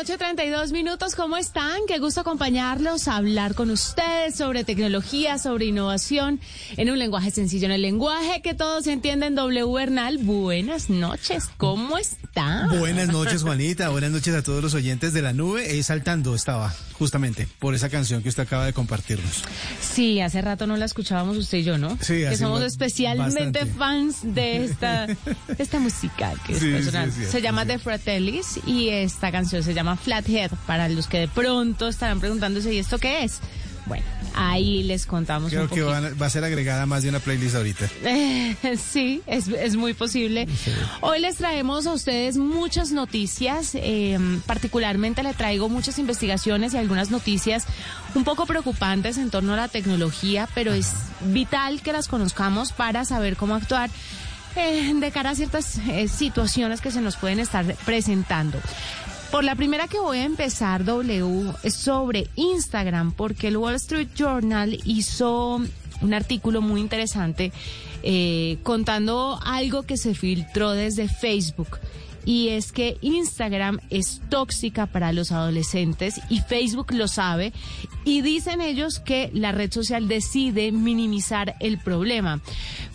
Noche, 32 minutos. ¿Cómo están? Qué gusto acompañarlos, hablar con ustedes sobre tecnología, sobre innovación, en un lenguaje sencillo, en el lenguaje que todos entienden. W Bernal, buenas noches. ¿Cómo está? Buenas noches, Juanita. Buenas noches a todos los oyentes de la nube. Eh, saltando estaba, justamente, por esa canción que usted acaba de compartirnos. Sí, hace rato no la escuchábamos usted y yo, ¿no? Sí, Que somos especialmente bastante. fans de esta, esta música que es Sí, personal. sí, se llama. The Fratellis y esta canción se llama Flathead. Para los que de pronto estarán preguntándose, ¿y esto qué es? Bueno, ahí les contamos Creo un que van va a ser agregada más de una playlist ahorita. Eh, sí, es, es muy posible. Hoy les traemos a ustedes muchas noticias, eh, particularmente le traigo muchas investigaciones y algunas noticias un poco preocupantes en torno a la tecnología, pero es vital que las conozcamos para saber cómo actuar. eh, de cara a ciertas eh, situaciones que se nos pueden estar presentando. Por la primera que voy a empezar, W, es sobre Instagram, porque el Wall Street Journal hizo un artículo muy interesante eh, contando algo que se filtró desde Facebook. Y es que Instagram es tóxica para los adolescentes y Facebook lo sabe. Y dicen ellos que la red social decide minimizar el problema.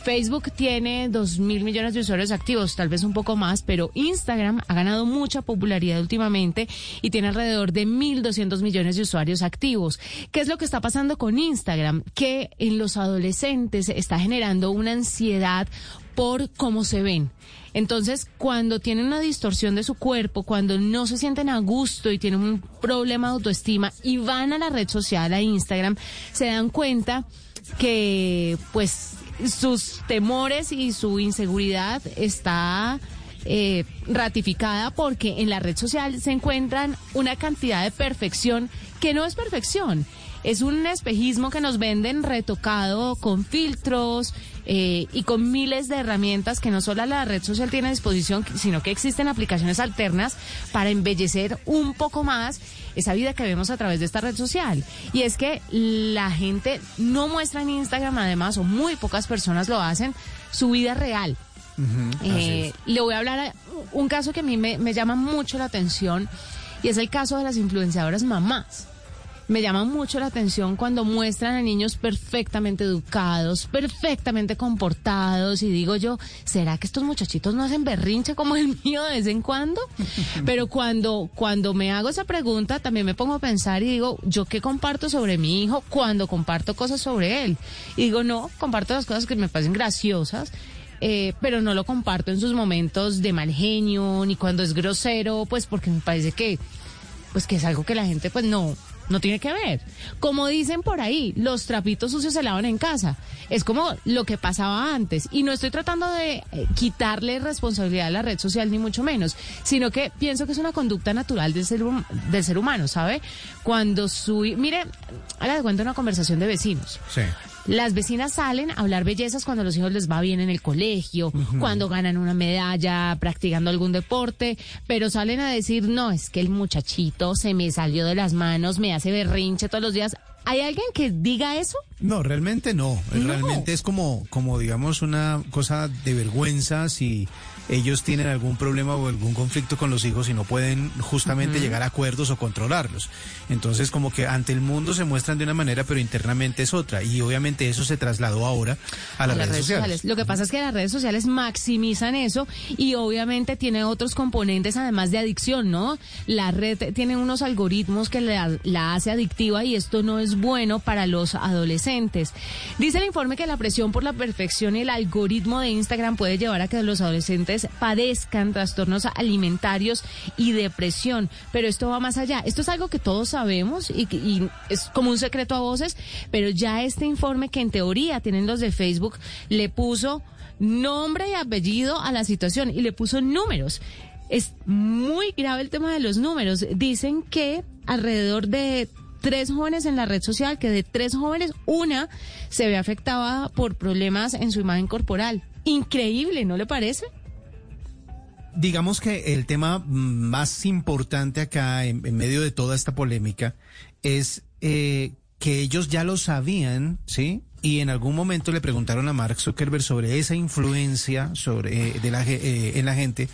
Facebook tiene dos mil millones de usuarios activos, tal vez un poco más, pero Instagram ha ganado mucha popularidad últimamente y tiene alrededor de 1.200 millones de usuarios activos. ¿Qué es lo que está pasando con Instagram? Que en los adolescentes está generando una ansiedad por cómo se ven. Entonces, cuando tienen una distorsión de su cuerpo, cuando no se sienten a gusto y tienen un problema de autoestima y van a la red social, a Instagram, se dan cuenta que pues sus temores y su inseguridad está eh, ratificada porque en la red social se encuentran una cantidad de perfección que no es perfección. Es un espejismo que nos venden retocado con filtros eh, y con miles de herramientas que no solo la red social tiene a disposición, sino que existen aplicaciones alternas para embellecer un poco más esa vida que vemos a través de esta red social. Y es que la gente no muestra en Instagram, además, o muy pocas personas lo hacen, su vida real. Eh, le voy a hablar a un caso que a mí me, me llama mucho la atención y es el caso de las influenciadoras mamás. Me llama mucho la atención cuando muestran a niños perfectamente educados, perfectamente comportados y digo yo, ¿será que estos muchachitos no hacen berrinche como el mío de vez en cuando? Pero cuando cuando me hago esa pregunta también me pongo a pensar y digo, ¿yo qué comparto sobre mi hijo cuando comparto cosas sobre él? Y digo, no, comparto las cosas que me parecen graciosas eh, pero no lo comparto en sus momentos de mal genio ni cuando es grosero, pues porque me parece que, pues que es algo que la gente pues no, no tiene que ver. Como dicen por ahí, los trapitos sucios se lavan en casa. Es como lo que pasaba antes. Y no estoy tratando de eh, quitarle responsabilidad a la red social, ni mucho menos, sino que pienso que es una conducta natural del ser, del ser humano, ¿sabe? Cuando su... Mire, ahora le cuento una conversación de vecinos. Sí. Las vecinas salen a hablar bellezas cuando a los hijos les va bien en el colegio, cuando ganan una medalla practicando algún deporte, pero salen a decir, no, es que el muchachito se me salió de las manos, me hace berrinche todos los días. ¿Hay alguien que diga eso? No, realmente no. No. Realmente es como, como digamos, una cosa de vergüenza si ellos tienen algún problema o algún conflicto con los hijos y no pueden justamente llegar a acuerdos o controlarlos. Entonces, como que ante el mundo se muestran de una manera, pero internamente es otra. Y obviamente eso se trasladó ahora a las, redes, sociales. Lo que pasa es que las redes sociales maximizan eso y obviamente tiene otros componentes además de adicción, ¿no? La red tiene unos algoritmos que la, la hace adictiva y esto no es bueno para los adolescentes. Dice el informe que la presión por la perfección y el algoritmo de Instagram puede llevar a que los adolescentes padezcan trastornos alimentarios y depresión, pero esto va más allá. Esto es algo que todos sabemos y, y es como un secreto a voces, pero ya este informe que en teoría tienen los de Facebook le puso nombre y apellido a la situación y le puso números. es muy grave el tema de los números. Dicen que alrededor de tres jóvenes en la red social, que de tres jóvenes, una se ve afectada por problemas en su imagen corporal. Increíble, ¿no le parece? Digamos que el tema más importante acá, en, medio de toda esta polémica, es eh, que ellos ya lo sabían, ¿sí? Y en algún momento le preguntaron a Mark Zuckerberg sobre esa influencia sobre, eh, de la, eh, en la gente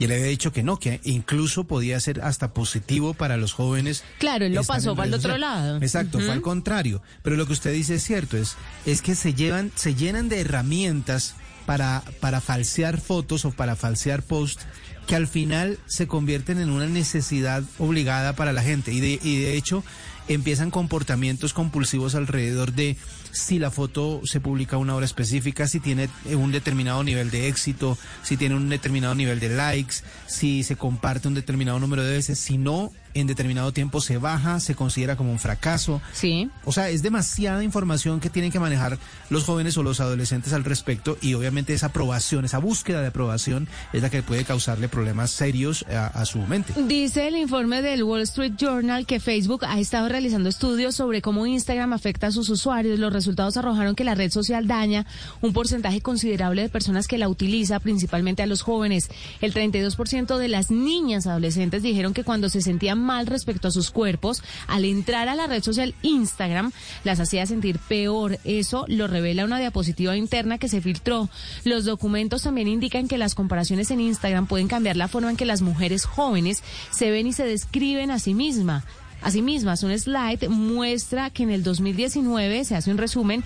y él había dicho que no, que incluso podía ser hasta positivo para los jóvenes. Claro, él lo pasó para el otro lado. Exacto, fue al contrario. Pero lo que usted dice es cierto, es, es que se llevan, se llenan de herramientas para, para falsear fotos o para falsear posts que al final se convierten en una necesidad obligada para la gente. Y de, y de hecho empiezan comportamientos compulsivos alrededor de si la foto se publica a una hora específica, si tiene un determinado nivel de éxito, si tiene un determinado nivel de likes, si se comparte un determinado número de veces, si no, en determinado tiempo se baja, se considera como un fracaso. Sí. O sea, es demasiada información que tienen que manejar los jóvenes o los adolescentes al respecto y obviamente esa aprobación, esa búsqueda de aprobación es la que puede causarle problemas serios a, su mente. Dice el informe del Wall Street Journal que Facebook ha estado realizando estudios sobre cómo Instagram afecta a sus usuarios. Los resultados arrojaron que la red social daña un porcentaje considerable de personas que la utiliza, principalmente a los jóvenes. El 32% de las niñas adolescentes dijeron que cuando se sentían mal respecto a sus cuerpos, al entrar a la red social Instagram las hacía sentir peor. Eso lo revela una diapositiva interna que se filtró. Los documentos también indican que las comparaciones en Instagram pueden cambiar la forma en que las mujeres jóvenes se ven y se describen a sí mismas. Asimismo, un slide muestra que en el 2019 se hace un resumen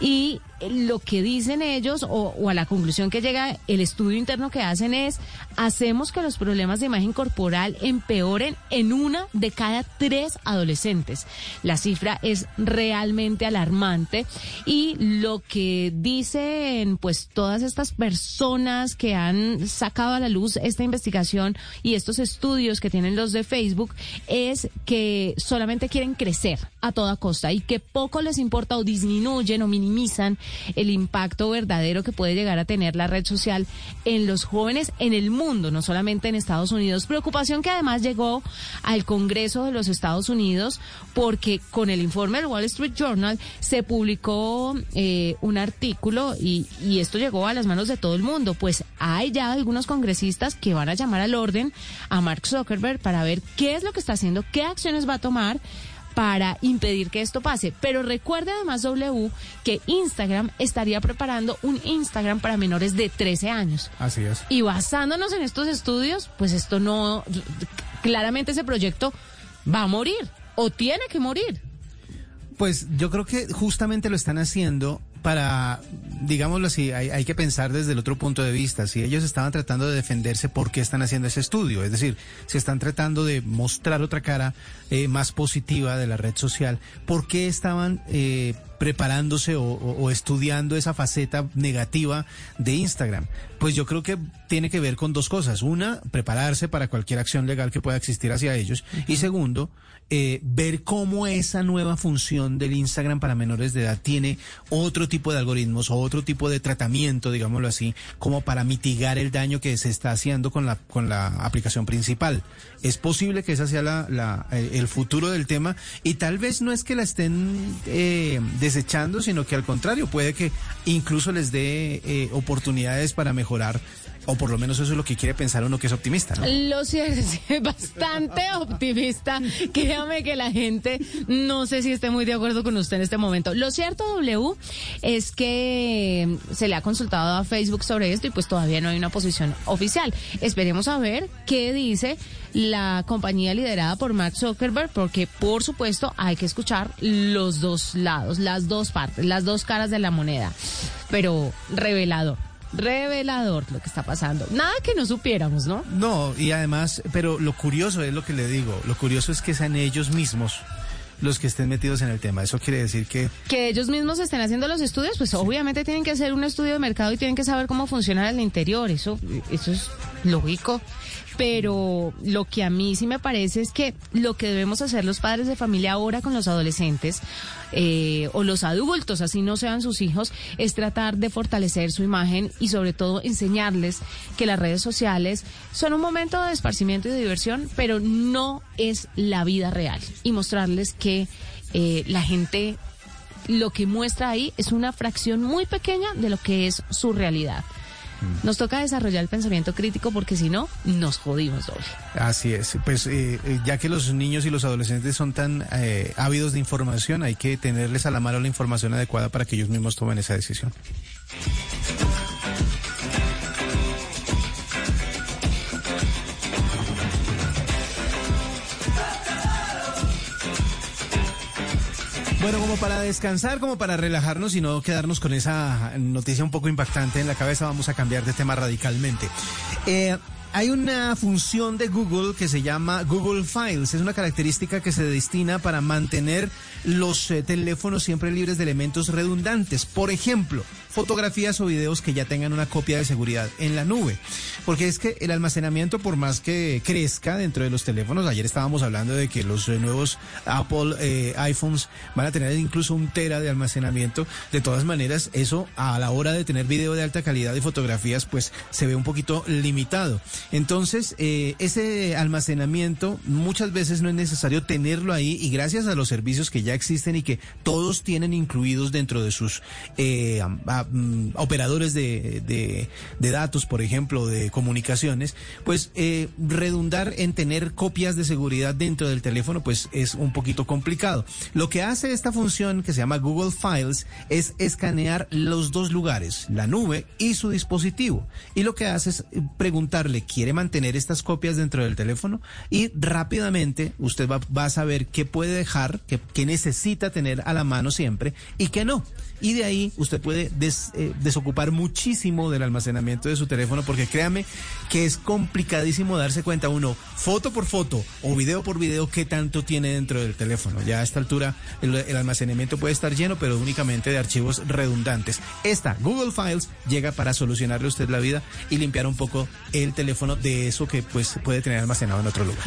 y lo que dicen ellos o, a la conclusión que llega el estudio interno que hacen es hacemos que los problemas de imagen corporal empeoren en una de cada tres adolescentes. La cifra es realmente alarmante y lo que dicen pues todas estas personas que han sacado a la luz esta investigación y estos estudios que tienen los de Facebook es que solamente quieren crecer a toda costa y que poco les importa o disminuyen o minimizan el impacto verdadero que puede llegar a tener la red social en los jóvenes en el mundo, no solamente en Estados Unidos. Preocupación que además llegó al Congreso de los Estados Unidos porque con el informe del Wall Street Journal se publicó eh, un artículo y, y esto llegó a las manos de todo el mundo. Pues hay ya algunos congresistas que van a llamar al orden a Mark Zuckerberg para ver qué es lo que está haciendo, qué acciones va a tomar para impedir que esto pase. Pero recuerde además, W, que Instagram estaría preparando un Instagram para menores de 13 años. Así es. Y basándonos en estos estudios, pues esto no, claramente ese proyecto va a morir o tiene que morir. Pues yo creo que justamente lo están haciendo para, digámoslo así, hay, que pensar desde el otro punto de vista. Si ellos estaban tratando de defenderse, ¿por qué están haciendo ese estudio? Es decir, si están tratando de mostrar otra cara eh, más positiva de la red social, ¿por qué estaban eh, preparándose o, estudiando esa faceta negativa de Instagram? Pues yo creo que tiene que ver con dos cosas. Una, prepararse para cualquier acción legal que pueda existir hacia ellos. Y segundo, eh, ver cómo esa nueva función del Instagram para menores de edad tiene otro tipo de algoritmos o otro tipo de tratamiento, digámoslo así, como para mitigar el daño que se está haciendo con la, con la aplicación principal. Es posible que ese sea la, eh, el futuro del tema y tal vez no es que la estén eh, desechando, sino que al contrario, puede que incluso les dé oportunidades para mejorar o por lo menos eso es lo que quiere pensar uno que es optimista, ¿no? Lo cierto es bastante optimista. Créame que la gente no sé si esté muy de acuerdo con usted en este momento. Lo cierto, W, es que se le ha consultado a Facebook sobre esto y pues todavía no hay una posición oficial. Esperemos a ver qué dice la compañía liderada por Mark Zuckerberg, porque por supuesto hay que escuchar los dos lados, las dos partes, las dos caras de la moneda. Pero revelador revelador lo que está pasando. Nada que no supiéramos, ¿no? No, y además, pero lo curioso es lo que le digo, lo curioso es que sean ellos mismos los que estén metidos en el tema. Eso quiere decir que... Que ellos mismos estén haciendo los estudios, pues obviamente tienen que hacer un estudio de mercado y tienen que saber cómo funciona el interior. Eso, eso es lógico. Pero lo que a mí sí me parece es que lo que debemos hacer los padres de familia ahora con los adolescentes eh, o los adultos, así no sean sus hijos, es tratar de fortalecer su imagen y sobre todo enseñarles que las redes sociales son un momento de esparcimiento y de diversión, pero no es la vida real. Y mostrarles que eh, la gente lo que muestra ahí es una fracción muy pequeña de lo que es su realidad. Nos toca desarrollar el pensamiento crítico porque si no, nos jodimos doble. Así es. Pues eh, eh, ya que los niños y los adolescentes son tan eh, ávidos de información, hay que tenerles a la mano la información adecuada para que ellos mismos tomen esa decisión. Bueno, como para descansar, como para relajarnos y no quedarnos con esa noticia un poco impactante en la cabeza, vamos a cambiar de tema radicalmente. Eh, hay una función de Google que se llama Google Files. Es una característica que se destina para mantener los eh, teléfonos siempre libres de elementos redundantes. Por ejemplo, fotografías o videos que ya tengan una copia de seguridad en la nube. Porque es que el almacenamiento, por más que crezca dentro de los teléfonos, ayer estábamos hablando de que los eh, nuevos Apple eh, iPhones van a tener incluso un tera de almacenamiento. De todas maneras, eso a la hora de tener video de alta calidad y fotografías, pues se ve un poquito limitado. Entonces, eh, ese almacenamiento muchas veces no es necesario tenerlo ahí y gracias a los servicios que ya existen y que todos tienen incluidos dentro de sus Mm, operadores de, de, datos, por ejemplo, de comunicaciones, pues eh, redundar en tener copias de seguridad dentro del teléfono, pues es un poquito complicado. Lo que hace esta función que se llama Google Files es escanear los dos lugares, la nube y su dispositivo. Y lo que hace es preguntarle, ¿quiere mantener estas copias dentro del teléfono? Y rápidamente usted va, va a saber qué puede dejar, qué, qué necesita tener a la mano siempre y qué no y de ahí usted puede eh, desocupar muchísimo del almacenamiento de su teléfono porque créame que es complicadísimo darse cuenta uno foto por foto o video por video qué tanto tiene dentro del teléfono. Ya a esta altura el, el almacenamiento puede estar lleno pero únicamente de archivos redundantes. Esta Google Files llega para solucionarle a usted la vida y limpiar un poco el teléfono de eso que pues puede tener almacenado en otro lugar.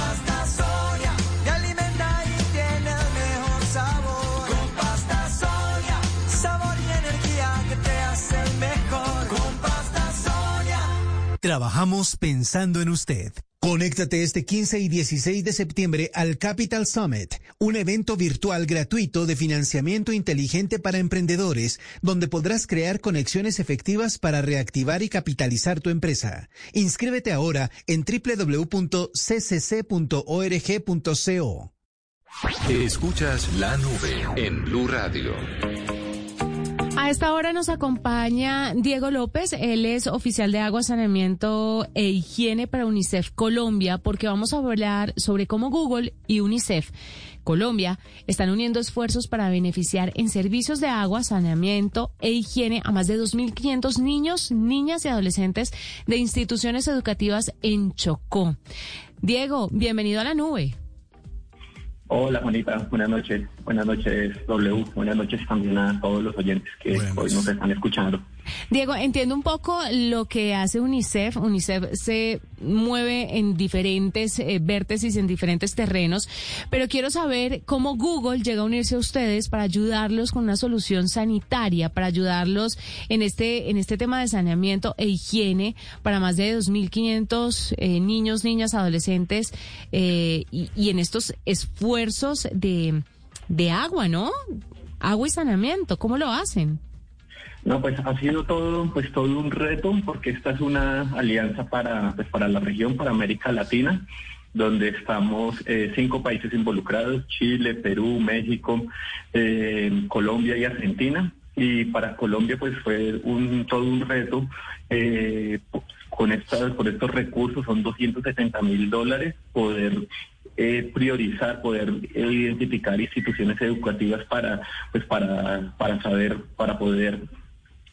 Trabajamos pensando en usted. Conéctate este 15 y 16 de septiembre al Capital Summit, un evento virtual gratuito de financiamiento inteligente para emprendedores, donde podrás crear conexiones efectivas para reactivar y capitalizar tu empresa. Inscríbete ahora en www.ccc.org.co. Escuchas la nube en Blue Radio. Esta hora nos acompaña Diego López, él es oficial de agua, saneamiento e higiene para UNICEF Colombia, porque vamos a hablar sobre cómo Google y UNICEF Colombia están uniendo esfuerzos para beneficiar en servicios de agua, saneamiento e higiene a más de 2.500 niños, niñas y adolescentes de instituciones educativas en Chocó. Diego, bienvenido a la nube. Hola Juanita, buenas noches. Buenas noches W. Buenas noches también a todos los oyentes que hoy nos están escuchando. Diego, entiendo un poco lo que hace UNICEF. UNICEF se mueve en diferentes eh, vértices, en diferentes terrenos, pero quiero saber cómo Google llega a unirse a ustedes para ayudarlos con una solución sanitaria, para ayudarlos en este, en este tema de saneamiento e higiene para más de 2.500 eh, niños, niñas, adolescentes eh, y, y en estos esfuerzos de, de agua, ¿no? Agua y saneamiento, ¿cómo lo hacen? No, pues ha sido todo, pues todo un reto, porque esta es una alianza para, pues, para la región, para América Latina, donde estamos eh, cinco países involucrados: Chile, Perú, México, eh, Colombia y Argentina. y para Colombia pues fue un todo un reto eh, con estas por estos recursos son 270 mil dólares poder eh, priorizar, poder identificar instituciones educativas para, pues para, para saber, para poder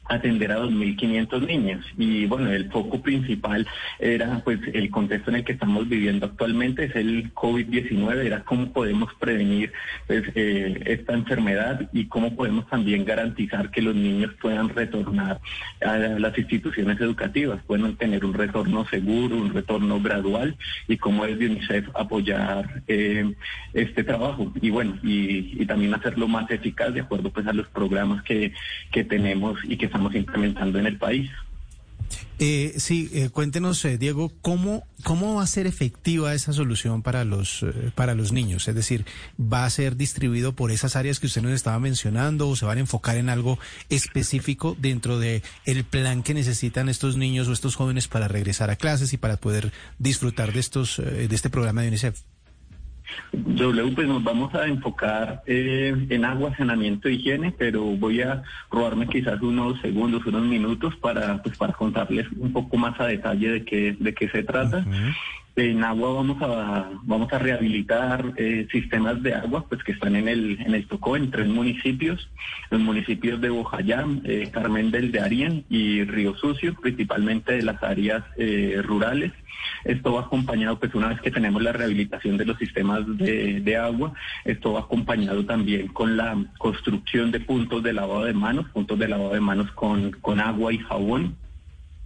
atender a 2.500 niños. Y bueno, el foco principal era pues el contexto en el que estamos viviendo actualmente, es el COVID-19, era cómo podemos prevenir pues, eh, esta enfermedad y cómo podemos también garantizar que los niños puedan retornar a las instituciones educativas, puedan tener un retorno seguro, un retorno gradual y cómo es de UNICEF apoyar eh, este trabajo y bueno, y, y, también hacerlo más eficaz de acuerdo pues a los programas que, que tenemos y que estamos estamos implementando en el país. Eh, sí, eh, cuéntenos, eh, Diego, ¿cómo, ¿cómo va a ser efectiva esa solución para los, eh, para los niños? Es decir, ¿va a ser distribuido por esas áreas que usted nos estaba mencionando o se van a enfocar en algo específico dentro de el plan que necesitan estos niños o estos jóvenes para regresar a clases y para poder disfrutar de, estos, de este programa de UNICEF? W, pues nos vamos a enfocar eh, en agua, saneamiento higiene, pero voy a robarme quizás unos segundos, unos minutos para, pues, para contarles un poco más a detalle de qué, de qué se trata. En agua vamos a vamos a rehabilitar eh, sistemas de agua pues que están en el en el Tocó en tres municipios, los municipios de Bojayán, eh, Carmen del de Arién y Río Sucio, principalmente de las áreas eh, rurales. Esto va acompañado, pues una vez que tenemos la rehabilitación de los sistemas de, de agua, esto va acompañado también con la construcción de puntos de lavado de manos, puntos de lavado de manos con, con agua y jabón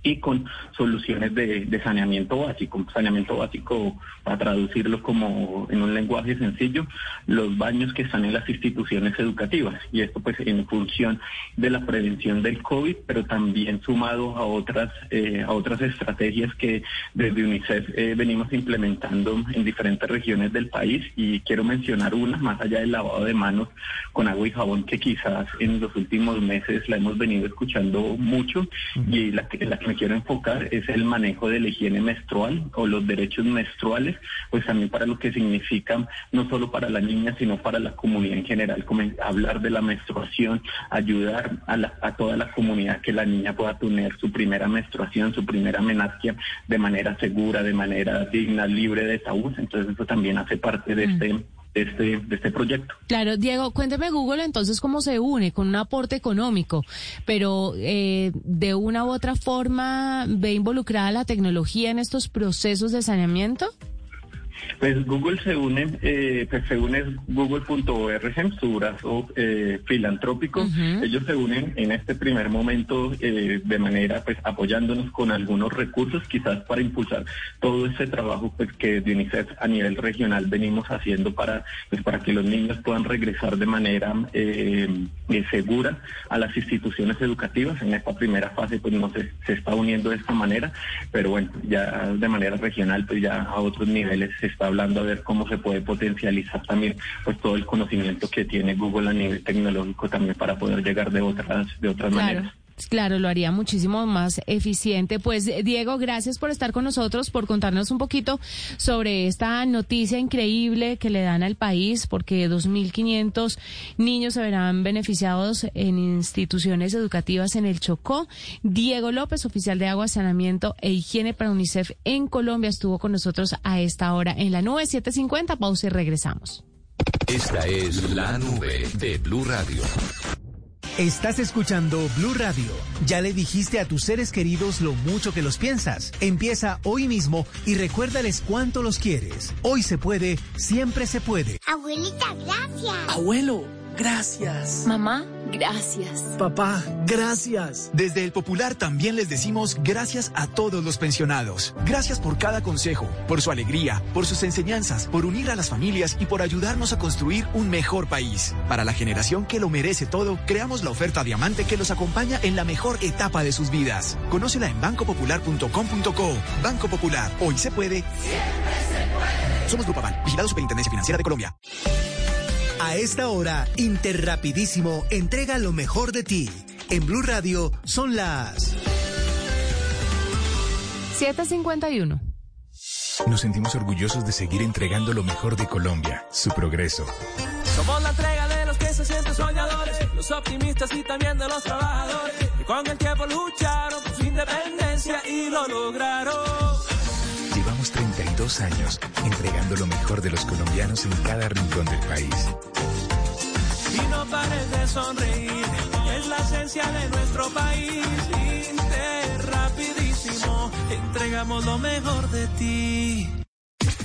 y con soluciones de, saneamiento básico. Saneamiento básico, para traducirlo como en un lenguaje sencillo, los baños que están en las instituciones educativas. Y esto pues en función de la prevención del COVID, pero también sumado a otras, eh, a otras estrategias que desde UNICEF eh, venimos implementando en diferentes regiones del país. Y quiero mencionar una, más allá del lavado de manos con agua y jabón, que quizás en los últimos meses la hemos venido escuchando mucho y la la que quiero enfocar es el manejo de la higiene menstrual o los derechos menstruales, pues también para lo que significa no solo para la niña, sino para la comunidad en general, como hablar de la menstruación, ayudar a, la, a toda la comunidad que la niña pueda tener su primera menstruación, su primera menarquia de manera segura, de manera digna, libre de tabús. Entonces eso también hace parte de mm. este de este, de este proyecto. Claro, Diego, cuénteme Google entonces cómo se une con un aporte económico, pero eh, de una u otra forma ve involucrada la tecnología en estos procesos de saneamiento. Pues Google se une, eh, pues se une google.org, su brazo eh, filantrópico. Ellos se unen en este primer momento eh, de manera, pues apoyándonos con algunos recursos, quizás para impulsar todo ese trabajo pues que de UNICEF a nivel regional venimos haciendo para, pues para que los niños puedan regresar de manera segura a las instituciones educativas. En esta primera fase pues no se, se está uniendo de esta manera, pero bueno, ya de manera regional pues ya a otros niveles se está hablando a ver cómo se puede potencializar también pues todo el conocimiento que tiene Google a nivel tecnológico también para poder llegar de otras de otras maneras. Claro, lo haría muchísimo más eficiente. Pues Diego, gracias por estar con nosotros, por contarnos un poquito sobre esta noticia increíble que le dan al país, porque 2.500 niños se verán beneficiados en instituciones educativas en el Chocó. Diego López, oficial de agua, saneamiento e higiene para UNICEF en Colombia, estuvo con nosotros a esta hora en la nube 750. Pausa y regresamos. Esta es la nube de Blue Radio. Estás escuchando Blue Radio. Ya le dijiste a tus seres queridos lo mucho que los piensas. Empieza hoy mismo y recuérdales cuánto los quieres. Hoy se puede, siempre se puede. Abuelita, gracias. Abuelo, gracias. Mamá. Gracias. Papá, gracias. Desde el Popular también les decimos gracias a todos los pensionados. Gracias por cada consejo, por su alegría, por sus enseñanzas, por unir a las familias y por ayudarnos a construir un mejor país. Para la generación que lo merece todo, creamos la oferta Diamante que los acompaña en la mejor etapa de sus vidas. Conócela en bancopopular.com.co. Banco Popular, hoy se puede. Siempre se puede. Somos Grupo Aval, vigilado Superintendencia Financiera de Colombia. A esta hora, Interrapidísimo entrega lo mejor de ti. En Blue Radio son las 751. Nos sentimos orgullosos de seguir entregando lo mejor de Colombia, su progreso. Somos la entrega de los que se sienten soñadores los optimistas y también de los trabajadores, que con el tiempo lucharon por su independencia y lo lograron. Llevamos 32 años entregando lo mejor de los colombianos en cada rincón del país. Y no pares de sonreír, es la esencia de nuestro país. Inter, rapidísimo, entregamos lo mejor de ti.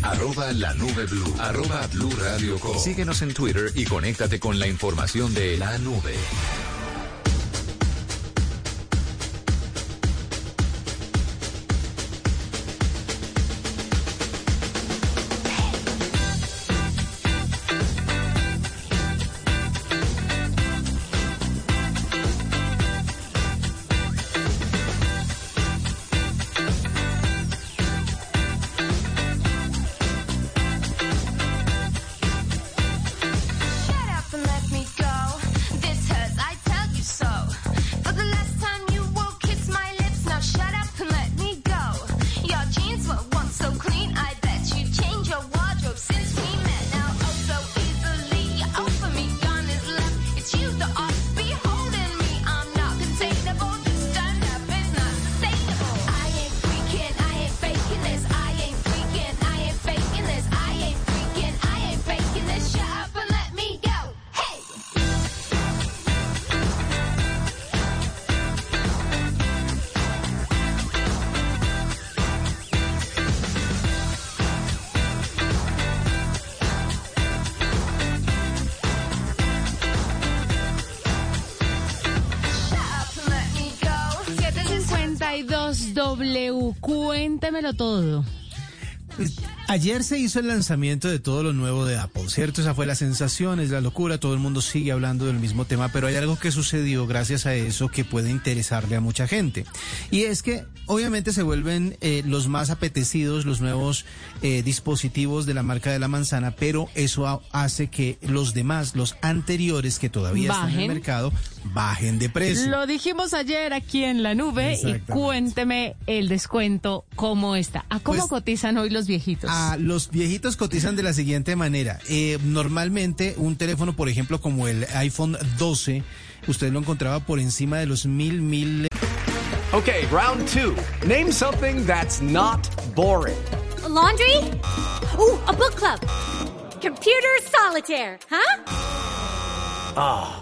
Arroba la nube blue. Arroba blue radio com. Síguenos en Twitter y conéctate con la información de la nube. Clean, I cuéntemelo todo. Ayer se hizo el lanzamiento de todo lo nuevo de Apple, ¿cierto? Esa fue la sensación, es la locura, todo el mundo sigue hablando del mismo tema, pero hay algo que sucedió gracias a eso que puede interesarle a mucha gente. Y es que obviamente se vuelven eh, los más apetecidos los nuevos eh, dispositivos de la marca de la manzana, pero eso ha- hace que los demás, los anteriores que todavía están en el mercado, bajen de precio. Lo dijimos ayer aquí en la nube y cuénteme el descuento cómo está. ¿A cómo Pues- cotizan hoy los viejitos? Ah, los viejitos cotizan de la siguiente manera. Eh, normalmente un teléfono, por ejemplo, como el iPhone 12, usted lo encontraba por encima de los mil, mil... Okay, round two. Name something that's not boring. laundry? Ooh, a book club. Computer solitaire, huh? Ah,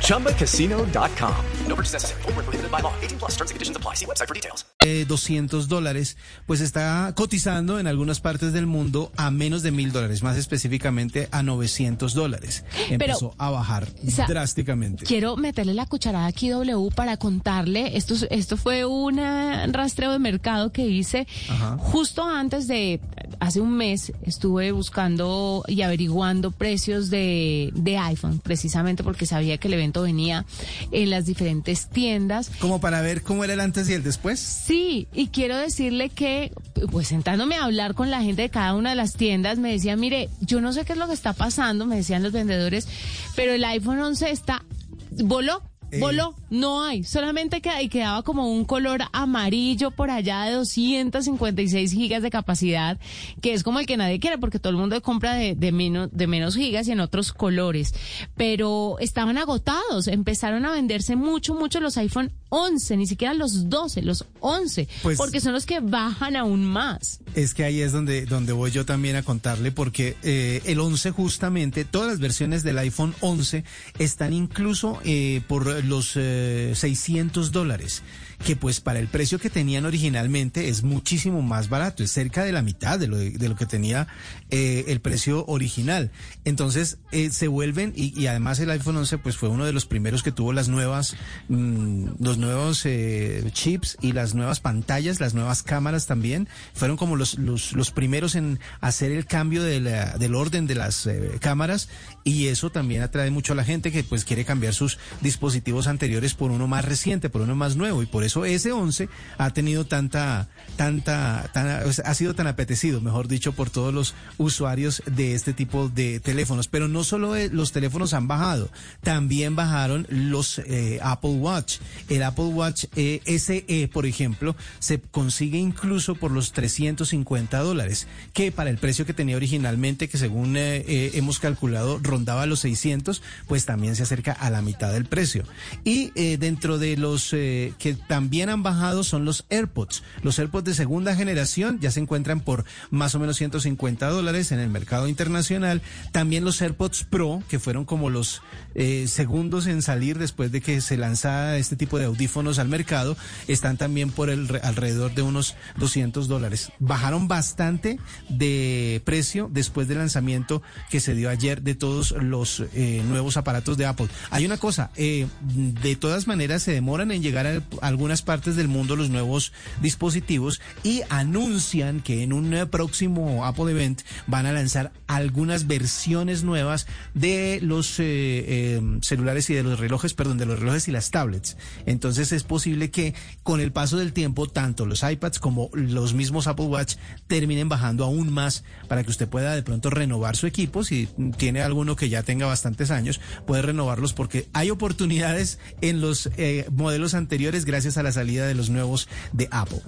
ChumbaCasino.com. No purchase necessary. Where prohibited by law. 18 plus terms and conditions apply. See website for details. eh, 200 dólares, pues está cotizando en algunas partes del mundo a menos de mil dólares, más específicamente a 900 dólares. Empezó a bajar o sea, drásticamente. Quiero meterle la cucharada aquí W para contarle, esto, es- esto fue un eh, rastreo de mercado que hice Ajá. justo antes de, hace un mes, estuve buscando y averiguando precios de, de iPhone, precisamente porque sabía que el evento venía en las diferentes tiendas. Como para ver cómo era el antes y el después. Sí, y quiero decirle que, pues sentándome a hablar con la gente de cada una de las tiendas, me decían, mire, yo no sé qué es lo que está pasando, me decían los vendedores, pero el iPhone 11 está, voló. Voló, no hay, solamente queda- y quedaba como un color amarillo por allá de 256 gigas de capacidad, que es como el que nadie quiere porque todo el mundo compra de, de menos, de menos gigas y en otros colores. Pero estaban agotados, empezaron a venderse mucho, mucho los iPhone 11, ni siquiera los 12, los 11, Pues- porque son los que bajan aún más. Es que ahí es donde, donde voy yo también a contarle, porque eh, el 11 justamente, todas las versiones del iPhone 11 están incluso eh, por los eh, 600 dólares, que pues para el precio que tenían originalmente es muchísimo más barato, es cerca de la mitad de lo, de lo que tenía eh, el precio original. Entonces eh, se vuelven, y, además el iPhone 11 pues fue uno de los primeros que tuvo las nuevas, mm, los nuevos eh, chips y las nuevas pantallas, las nuevas cámaras también, fueron como los, los, los primeros en hacer el cambio de la- del orden de las eh, cámaras y eso también atrae mucho a la gente que pues quiere cambiar sus dispositivos anteriores por uno más reciente, por uno más nuevo y por eso eso S11 ha tenido tanta, tanta, tan- sea, ha sido tan apetecido, mejor dicho, por todos los usuarios de este tipo de teléfonos. Pero no solo eh, los teléfonos han bajado, también bajaron los eh, Apple Watch. El Apple Watch eh, SE, por ejemplo, se consigue incluso por los 350 dólares, que para el precio que tenía originalmente, que según hemos calculado rondaba los 600, pues también se acerca a la mitad del precio. Y dentro de los que también han bajado son los AirPods. Los AirPods de segunda generación ya se encuentran por más o menos 150 dólares en el mercado internacional. También los AirPods Pro, que fueron como los eh, segundos en salir después de que se lanzara este tipo de audífonos al mercado, están también por el re- alrededor de unos 200 dólares. Bajaron bastante de precio después del lanzamiento que se dio ayer de todos los eh, nuevos aparatos de Apple. Hay una cosa, eh, de todas maneras se demoran en llegar a algunas partes del mundo los nuevos dispositivos y anuncian que en un eh, próximo Apple Event van a lanzar algunas versiones nuevas de los eh, eh, celulares y de los relojes, perdón, de los relojes y las tablets. Entonces es posible que con el paso del tiempo tanto los iPads como los mismos Apple Watch terminen bajando aún más para que usted pueda de pronto renovar su equipo. Si tiene alguno que ya tenga bastantes años, puede renovarlos porque hay oportunidades en los eh, modelos anteriores gracias a la salida de los nuevos de Apple.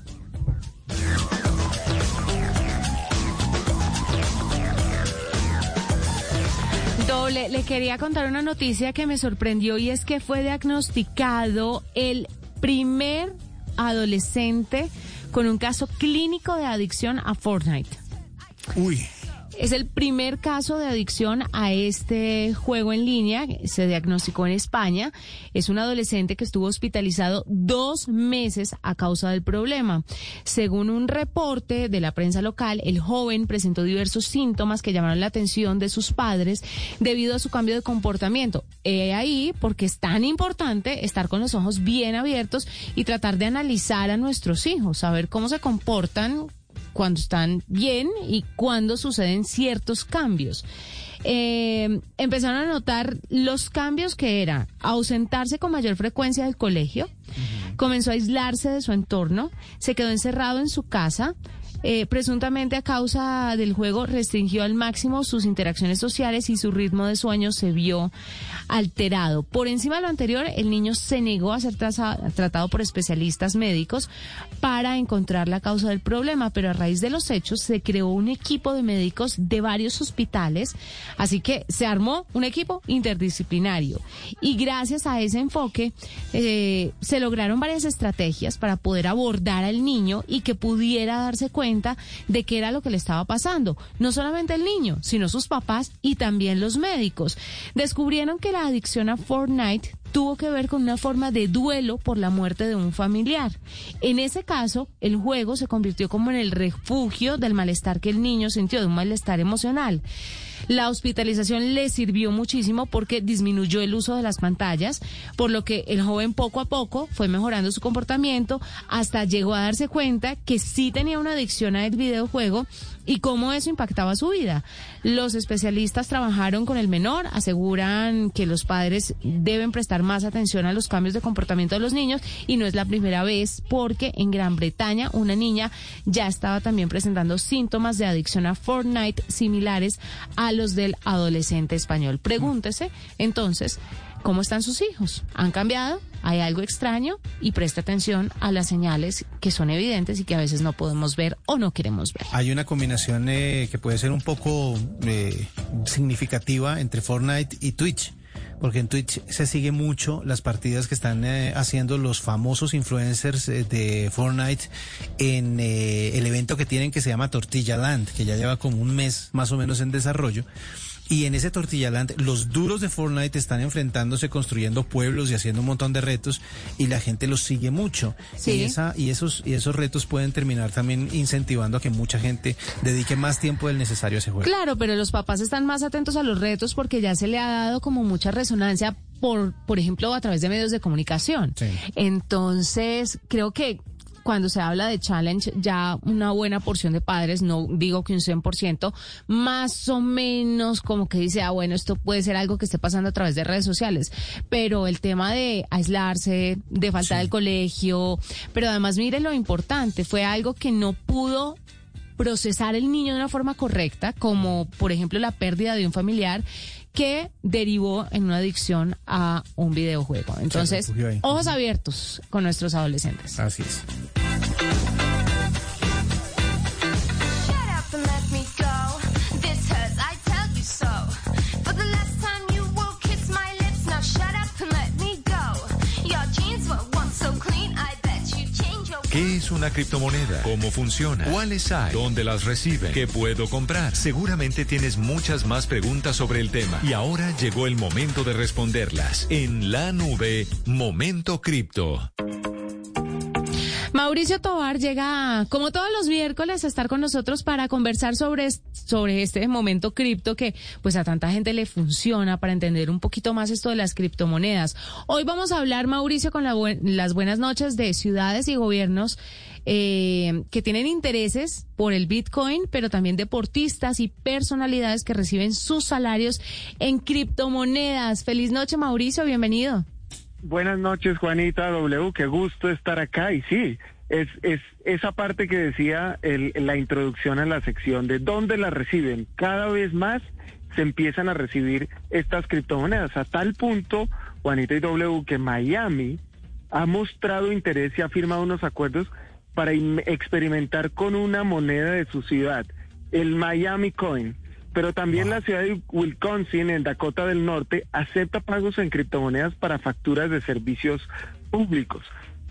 Doble, le quería contar una noticia que me sorprendió y es que fue diagnosticado el primer adolescente con un caso clínico de adicción a Fortnite. Uy. Es el primer caso de adicción a este juego en línea. Se diagnosticó en España. Es un adolescente que estuvo hospitalizado dos meses a causa del problema. Según un reporte de la prensa local, el joven presentó diversos síntomas que llamaron la atención de sus padres debido a su cambio de comportamiento. He ahí porque es tan importante estar con los ojos bien abiertos y tratar de analizar a nuestros hijos, saber cómo se comportan cuando están bien y cuando suceden ciertos cambios. Eh, empezaron a notar los cambios que era ausentarse con mayor frecuencia del colegio, comenzó a aislarse de su entorno, se quedó encerrado en su casa, eh, presuntamente a causa del juego restringió al máximo sus interacciones sociales y su ritmo de sueño se vio alterado. Por encima de lo anterior, el niño se negó a ser tratado por especialistas médicos para encontrar la causa del problema, pero a raíz de los hechos se creó un equipo de médicos de varios hospitales, así que se armó un equipo interdisciplinario y gracias a ese enfoque eh, se lograron varias estrategias para poder abordar al niño y que pudiera darse cuenta de qué era lo que le estaba pasando. No solamente el niño, sino sus papás y también los médicos. Descubrieron que la adicción a Fortnite tuvo que ver con una forma de duelo por la muerte de un familiar. En ese caso, el juego se convirtió como en el refugio del malestar que el niño sintió, de un malestar emocional. La hospitalización le sirvió muchísimo porque disminuyó el uso de las pantallas, por lo que el joven poco a poco fue mejorando su comportamiento hasta llegó a darse cuenta que sí tenía una adicción al videojuego y cómo eso impactaba su vida. Los especialistas trabajaron con el menor, aseguran que los padres deben prestar más atención a los cambios de comportamiento de los niños y no es la primera vez porque en Gran Bretaña una niña ya estaba también presentando síntomas de adicción a Fortnite similares a los del adolescente español. Pregúntese entonces, ¿cómo están sus hijos? ¿Han cambiado? ¿Hay algo extraño? Y preste atención a las señales que son evidentes y que a veces no podemos ver o no queremos ver. Hay una combinación eh, que puede ser un poco eh, significativa entre Fortnite y Twitch. Porque en Twitch se sigue mucho las partidas que están eh, haciendo los famosos influencers eh, de Fortnite en eh, el evento que tienen que se llama Tortilla Land, que ya lleva como un mes más o menos en desarrollo. Y en ese Tortillaland, los duros de Fortnite están enfrentándose, construyendo pueblos y haciendo un montón de retos, y la gente los sigue mucho. Sí. Y, esa, y, esos, y esos retos pueden terminar también incentivando a que mucha gente dedique más tiempo del necesario a ese juego. Claro, pero los papás están más atentos a los retos porque ya se le ha dado como mucha resonancia por, por ejemplo, a través de medios de comunicación. Sí. Entonces, creo que cuando se habla de challenge, ya una buena porción de padres, no digo que un 100%, más o menos como que dice, ah, bueno, esto puede ser algo que esté pasando a través de redes sociales, pero el tema de aislarse, de faltar del colegio, pero además mire lo importante, fue algo que no pudo procesar el niño de una forma correcta, como por ejemplo la pérdida de un familiar que derivó en una adicción a un videojuego. Entonces, ojos abiertos con nuestros adolescentes. Así es. ¿Qué es una criptomoneda? ¿Cómo funciona? ¿Cuáles hay? ¿Dónde las reciben? ¿Qué puedo comprar? Seguramente tienes muchas más preguntas sobre el tema y ahora llegó el momento de responderlas. En la nube, Momento Cripto. Mauricio Tobar llega, como todos los miércoles, a estar con nosotros para conversar sobre, sobre este momento cripto que pues a tanta gente le funciona para entender un poquito más esto de las criptomonedas. Hoy vamos a hablar, Mauricio, con las buenas noches de ciudades y gobiernos eh, que tienen intereses por el Bitcoin, pero también deportistas y personalidades que reciben sus salarios en criptomonedas. Feliz noche, Mauricio, bienvenido. Buenas noches, Juanita W. Qué gusto estar acá. Y sí, es, es esa parte que decía el- la introducción a la sección de dónde la reciben. Cada vez más se empiezan a recibir estas criptomonedas. A tal punto, Juanita y W, que Miami ha mostrado interés y ha firmado unos acuerdos para im- experimentar con una moneda de su ciudad, el Miami Coin. Pero también la ciudad de Wisconsin, en Dakota del Norte, acepta pagos en criptomonedas para facturas de servicios públicos.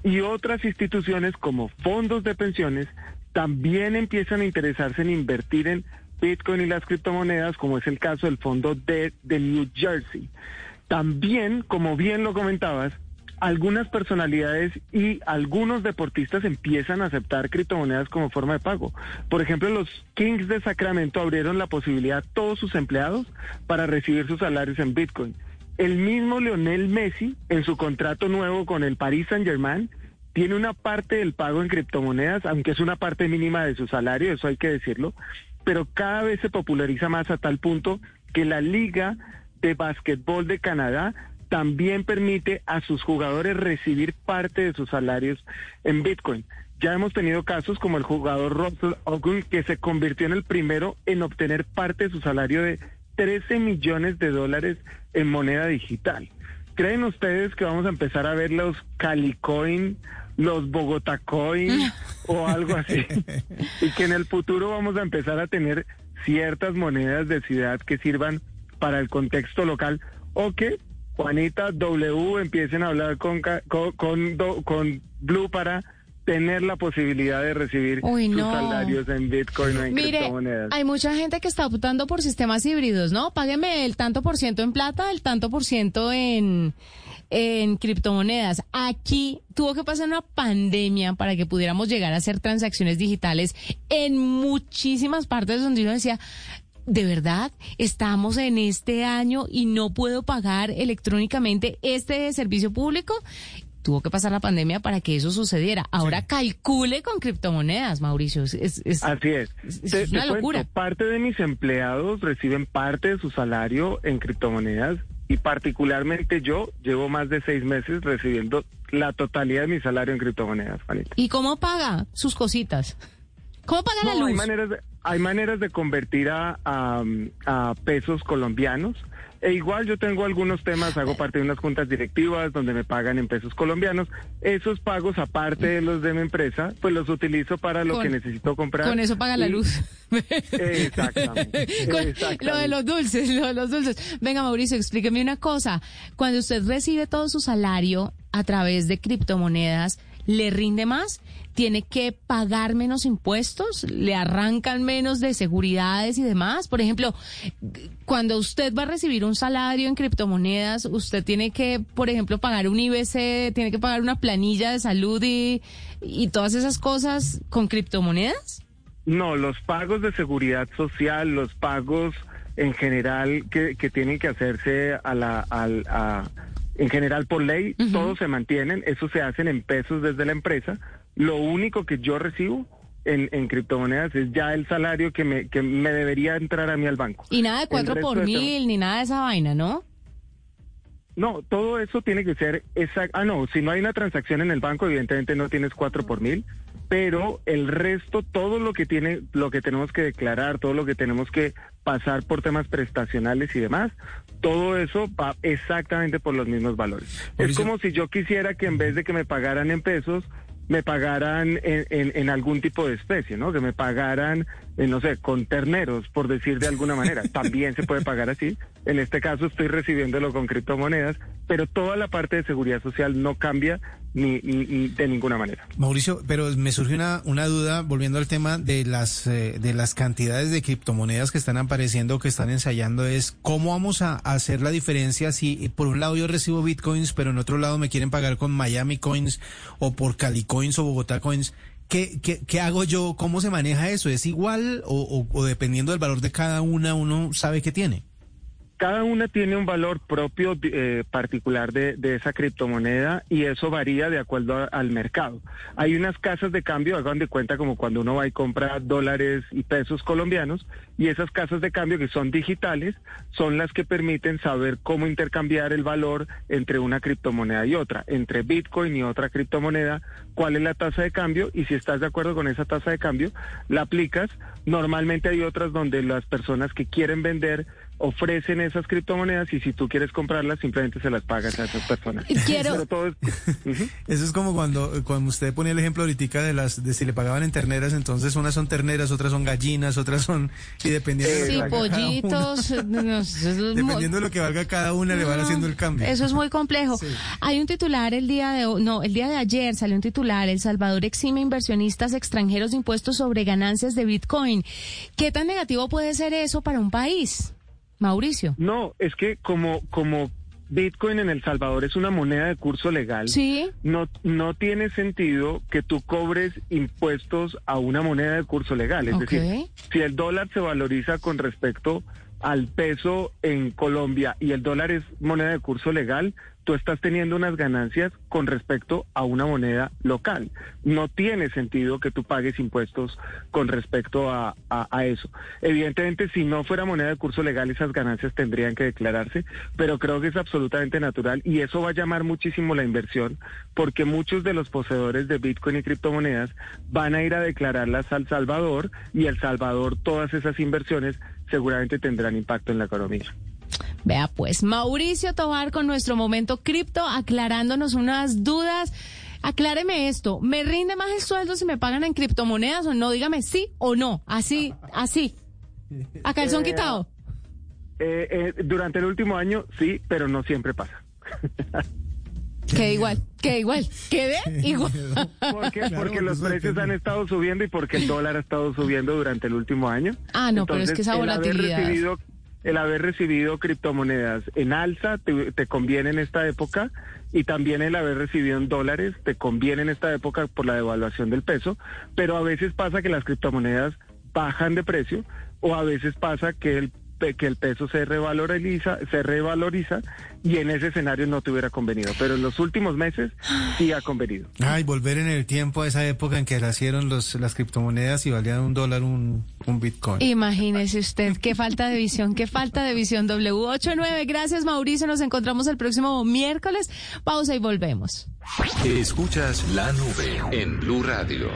Y otras instituciones como fondos de pensiones también empiezan a interesarse en invertir en Bitcoin y las criptomonedas, como es el caso del fondo de, de New Jersey. También, como bien lo comentabas, algunas personalidades y algunos deportistas empiezan a aceptar criptomonedas como forma de pago. Por ejemplo, los Kings de Sacramento abrieron la posibilidad a todos sus empleados para recibir sus salarios en Bitcoin. El mismo Leonel Messi, en su contrato nuevo con el Paris Saint-Germain, tiene una parte del pago en criptomonedas, aunque es una parte mínima de su salario, eso hay que decirlo, pero cada vez se populariza más a tal punto que la Liga de Básquetbol de Canadá también permite a sus jugadores recibir parte de sus salarios en Bitcoin. Ya hemos tenido casos como el jugador Russell Ogun, que se convirtió en el primero en obtener parte de su salario de 13 millones de dólares en moneda digital. ¿Creen ustedes que vamos a empezar a ver los Calicoin, los Bogotá Coin o algo así? y que en el futuro vamos a empezar a tener ciertas monedas de ciudad que sirvan para el contexto local o que Juanita W empiecen a hablar con, con, con, con Blue para tener la posibilidad de recibir Uy, sus salarios en Bitcoin o en Mire, criptomonedas. hay mucha gente que está optando por sistemas híbridos, ¿no? Págueme el tanto por ciento en plata, el tanto por ciento en, en criptomonedas. Aquí tuvo que pasar una pandemia para que pudiéramos llegar a hacer transacciones digitales en muchísimas partes donde uno decía, de verdad, estamos en este año y no puedo pagar electrónicamente este servicio público. Tuvo que pasar la pandemia para que eso sucediera. Ahora calcule con criptomonedas, Mauricio. Es, Así es. es Te- una te cuento, locura. parte de mis empleados reciben parte de su salario en criptomonedas y particularmente yo llevo más de seis meses recibiendo la totalidad de mi salario en criptomonedas, Juanita. ¿Y cómo paga sus cositas? ¿Cómo paga la No, luz? Hay maneras de, hay maneras de convertir a, a, a pesos colombianos. E igual yo tengo algunos temas, hago parte de unas juntas directivas donde me pagan en pesos colombianos. Esos pagos, aparte de los de mi empresa, pues los utilizo para lo Con- que necesito comprar. Con eso paga la luz. Exactamente. Exactamente. Lo de los dulces, lo de los dulces. Venga, Mauricio, explíqueme una cosa. Cuando usted recibe todo su salario a través de criptomonedas, ¿le rinde más? ¿Tiene que pagar menos impuestos? ¿Le arrancan menos de seguridades y demás? Por ejemplo, cuando usted va a recibir un salario en criptomonedas, usted tiene que, por ejemplo, pagar un IBC, tiene que pagar una planilla de salud y, y todas esas cosas con criptomonedas. No, los pagos de seguridad social, los pagos en general que, que tienen que hacerse a la, al- a- en general por ley, todos se mantienen, eso se hacen en pesos desde la empresa, lo único que yo recibo en, en criptomonedas es ya el salario que me, que me debería entrar a mí al banco. Y nada de El 4 resto por de- mil, ni nada de esa vaina, ¿no? No, todo eso tiene que ser exacto. Ah, no, si no hay una transacción en el banco, evidentemente no tienes cuatro por mil, pero el resto, todo lo que tiene, lo que tenemos que declarar, todo lo que tenemos que pasar por temas prestacionales y demás, todo eso va exactamente por los mismos valores. Es como si yo quisiera que en vez de que me pagaran en pesos, me pagaran en, en- en algún tipo de especie, ¿no? Que me pagaran, eh, no sé, con terneros, por decir de alguna manera. También se puede pagar así. En este caso estoy recibiéndolo con criptomonedas, pero toda la parte de seguridad social no cambia ni, ni- ni de ninguna manera. Mauricio, pero me surge una, una duda volviendo al tema de las eh, de las cantidades de criptomonedas que están apareciendo, que están ensayando, es cómo vamos a, hacer la diferencia si por un lado yo recibo bitcoins, pero en otro lado me quieren pagar con Miami Coins o por Cali Coins o Bogotá Coins. ¿Qué, qué, qué hago yo? ¿Cómo se maneja eso? ¿Es igual o, dependiendo del valor de cada una uno sabe qué tiene? Cada una tiene un valor propio eh, particular de, esa criptomoneda y eso varía de acuerdo al mercado. Hay unas casas de cambio, hagan de cuenta como cuando uno va y compra dólares y pesos colombianos y esas casas de cambio que son digitales son las que permiten saber cómo intercambiar el valor entre una criptomoneda y otra, entre Bitcoin y otra criptomoneda, cuál es la tasa de cambio y si estás de acuerdo con esa tasa de cambio, la aplicas. Normalmente hay otras donde las personas que quieren vender ofrecen esas criptomonedas y si tú quieres comprarlas simplemente se las pagas a esas personas. Quiero- Pero todo es-. Eso es como cuando, cuando usted ponía el ejemplo ahorita de las de si le pagaban en terneras, entonces unas son terneras, otras son gallinas, otras son y dependiendo de lo Sí, que valga cada una- pollitos. no, eso es muy- dependiendo de lo que valga cada una le van No, haciendo el cambio. Eso es muy complejo. Hay un titular el día de hoy, no, el día de ayer salió un titular, El Salvador exime inversionistas extranjeros de impuestos sobre ganancias de Bitcoin. ¿Qué tan negativo puede ser eso para un país? Mauricio. No, es que como, como Bitcoin en El Salvador es una moneda de curso legal, Sí. no, no tiene sentido que tú cobres impuestos a una moneda de curso legal. Es decir, si el dólar se valoriza con respecto al peso en Colombia y el dólar es moneda de curso legal, tú estás teniendo unas ganancias con respecto a una moneda local. No tiene sentido que tú pagues impuestos con respecto a, a- a eso. Evidentemente, si no fuera moneda de curso legal, esas ganancias tendrían que declararse, pero creo que es absolutamente natural y eso va a llamar muchísimo la inversión porque muchos de los poseedores de Bitcoin y criptomonedas van a ir a declararlas al Salvador y El Salvador todas esas inversiones seguramente tendrán impacto en la economía. Vea pues, Mauricio Tobar con nuestro momento cripto aclarándonos unas dudas. Acláreme esto, ¿me rinde más el sueldo si me pagan en criptomonedas o no? Dígame sí o no, así, así. A calzón Eh, quitado. Eh, eh, durante el último año sí, pero no siempre pasa. Quede igual, quede igual, quede igual. ¿Por qué? Claro, porque los precios han estado subiendo y porque el dólar ha estado subiendo durante el último año. Ah, no, pero es que esa el haber volatilidad. recibido el haber recibido criptomonedas en alza te, conviene en esta época y también el haber recibido en dólares te conviene en esta época por la devaluación del peso, pero a veces pasa que las criptomonedas bajan de precio o a veces pasa que el que el peso se revaloriza, se revaloriza y en ese escenario no te hubiera convenido, pero en los últimos meses sí ha convenido. Ay, volver en el tiempo a esa época en que nacieron los, las criptomonedas y valían un dólar un, un bitcoin. Imagínese usted, qué falta de visión, qué falta de visión. W89, gracias Mauricio, nos encontramos el próximo miércoles. Pausa y volvemos. Escuchas la nube en Blue Radio.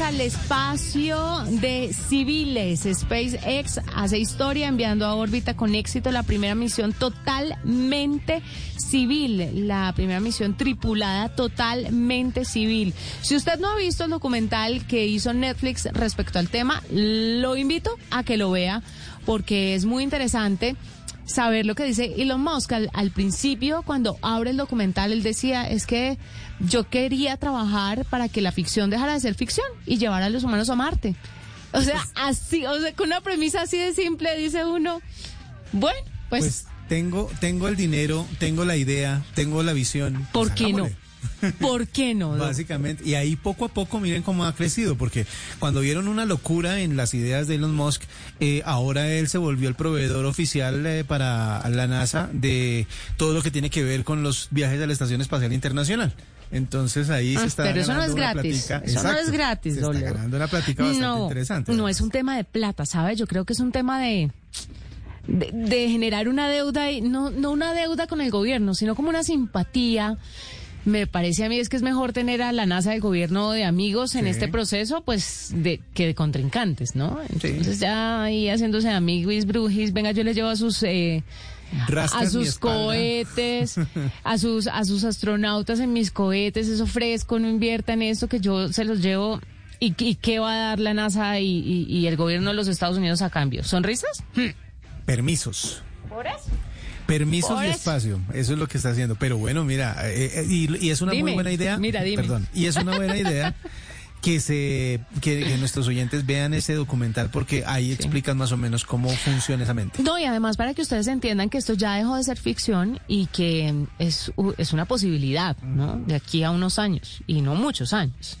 Al espacio de civiles. SpaceX hace historia enviando a órbita con éxito la primera misión totalmente civil, la primera misión tripulada totalmente civil. Si usted no ha visto el documental que hizo Netflix respecto al tema, lo invito a que lo vea porque es muy interesante saber lo que dice Elon Musk. Al, al, principio, cuando abre el documental, él decía, es que yo quería trabajar para que la ficción dejara de ser ficción y llevar a los humanos a Marte. O sea, así, o sea, con una premisa así de simple, dice uno, bueno, pues... pues tengo, tengo el dinero, tengo la idea, tengo la visión. ¿Por pues qué no? ¿Por qué no? Básicamente, y ahí poco a poco miren cómo ha crecido, porque cuando vieron una locura en las ideas de Elon Musk, eh, ahora él se volvió el proveedor oficial eh, para la NASA de todo lo que tiene que ver con los viajes a la Estación Espacial Internacional. Entonces ahí se está Pero eso no es gratis. Eso Exacto. no es gratis, se está ganando una plática bastante no, interesante. No es un tema de plata, ¿sabes? Yo creo que es un tema de... De, de generar una deuda, y no, no una deuda con el gobierno, sino como una simpatía me parece a mí es que es mejor tener a la NASA del gobierno de amigos en Sí. este proceso, pues, de que de contrincantes, ¿no? Entonces Sí. ya ahí haciéndose amigos, brujis, venga, yo les llevo a sus... Eh, Rascas a sus cohetes, a sus a sus astronautas en mis cohetes, eso fresco, no inviertan eso que yo se los llevo. ¿Y, y qué va a dar la NASA y, y- y el gobierno de los Estados Unidos a cambio? ¿Sonrisas? Permisos. ¿Por eso? Permisos de espacio, eso es lo que está haciendo. Pero bueno, mira, eh, eh, y, y es una muy buena idea. mira, dime. Perdón, y es una buena idea que se que, que nuestros oyentes vean ese documental porque ahí explican más o menos cómo funciona esa mente. No, y además para que ustedes entiendan que esto ya dejó de ser ficción y que es, es una posibilidad, ¿no? De aquí a unos años, y no muchos años.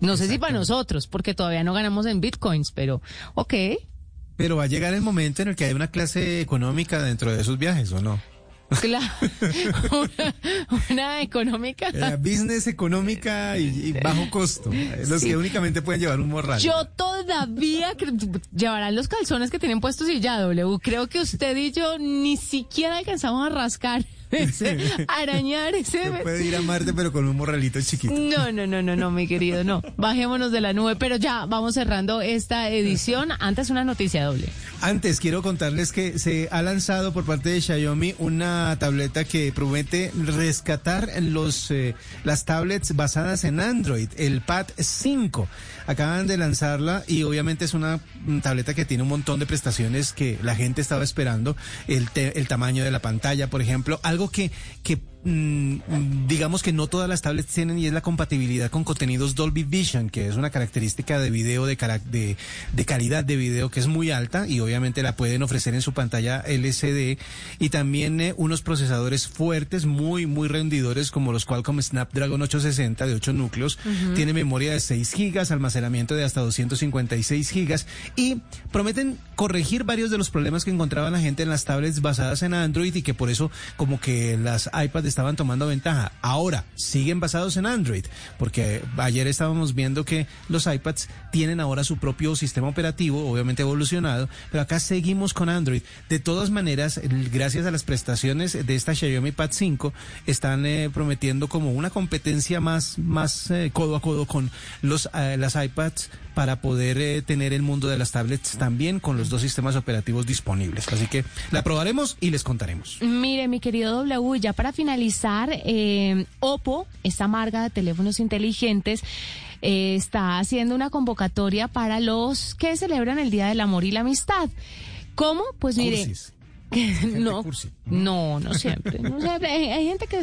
No sé si para nosotros, porque todavía no ganamos en bitcoins, pero ok. Pero va a llegar el momento en el que hay una clase económica dentro de esos viajes, ¿o no? Claro. una, una económica. Eh, business económica y, y bajo costo. eh, Los Sí. que únicamente pueden llevar un morral. Yo todavía llevarán los calzones que tienen puestos y ya, W. Creo que usted y yo ni siquiera alcanzamos a rascar, arañar ese. Se puede ir a Marte, pero con un morralito chiquito. No, no, no, no, no, mi querido, no. Bajémonos de la nube, pero ya vamos cerrando esta edición. Antes una noticia doble. Antes quiero contarles que se ha lanzado por parte de Xiaomi una tableta que promete rescatar los eh, las tablets basadas en Android, el Pad 5. Acaban de lanzarla y obviamente es una tableta que tiene un montón de prestaciones que la gente estaba esperando, el, te- el tamaño de la pantalla, por ejemplo, algo que que digamos que no todas las tablets tienen y es la compatibilidad con contenidos Dolby Vision, que es una característica de video de, carac- de, de calidad de video que es muy alta y obviamente la pueden ofrecer en su pantalla LCD y también eh, unos procesadores fuertes, muy, muy rendidores como los Qualcomm Snapdragon 860 de 8 núcleos, tiene memoria de 6 gigas, almacenamiento de hasta 256 gigas. Y prometen corregir varios de los problemas que encontraba la gente en las tablets basadas en Android y que por eso como que las iPads estaban tomando ventaja. Ahora siguen basados en Android, porque ayer estábamos viendo que los iPads tienen ahora su propio sistema operativo, obviamente evolucionado, pero acá seguimos con Android. De todas maneras, gracias a las prestaciones de esta Xiaomi Pad 5, están eh, prometiendo como una competencia más, más eh, codo a codo con los, eh, las iPads para poder eh, tener el mundo de las tablets también con los dos sistemas operativos disponibles. Así que la probaremos y les contaremos. Mire, mi querido W, ya para finalizar, eh, Oppo, esta marca de teléfonos inteligentes, eh, está haciendo una convocatoria para los que celebran el Día del Amor y la Amistad. ¿Cómo? Pues mire, Cursis. no, no, no siempre. No siempre. Hay, hay gente que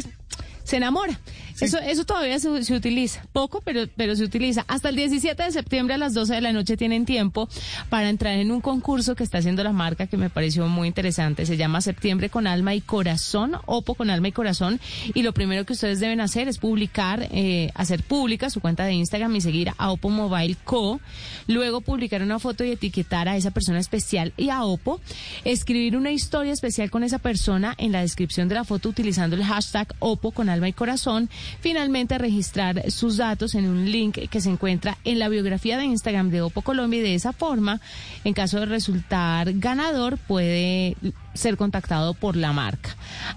se enamora. Eso, eso todavía se, se utiliza. Poco, pero, pero se utiliza. Hasta el 17 de septiembre a las 12 de la noche tienen tiempo para entrar en un concurso que está haciendo la marca que me pareció muy interesante. Se llama Septiembre con Alma y Corazón, Opo con Alma y Corazón. Y lo primero que ustedes deben hacer es publicar, eh, hacer pública su cuenta de Instagram y seguir a Oppo Mobile Co. Luego publicar una foto y etiquetar a esa persona especial y a Oppo. Escribir una historia especial con esa persona en la descripción de la foto utilizando el hashtag Oppo con Alma y Corazón. Finalmente registrar sus datos en un link que se encuentra en la biografía de Instagram de Oppo Colombia y de esa forma, en caso de resultar ganador, puede ser contactado por la marca.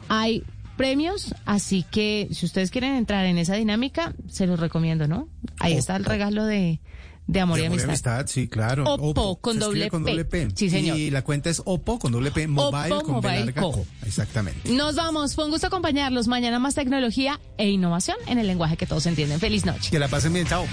Hay premios, así que si ustedes quieren entrar en esa dinámica, se los recomiendo, ¿no? Ahí está el regalo de, de amor, De y amor y amistad. amistad, sí, claro. Oppo, con se escribe doble con P. doble P. Sí, señor. Y la cuenta es Oppo con doble P, Mobile con Mobile larga Co. Co. Exactamente. Nos vamos, fue un gusto acompañarlos. Mañana más tecnología e innovación en el lenguaje que todos entienden. Feliz noche. Que la pasen bien, chao.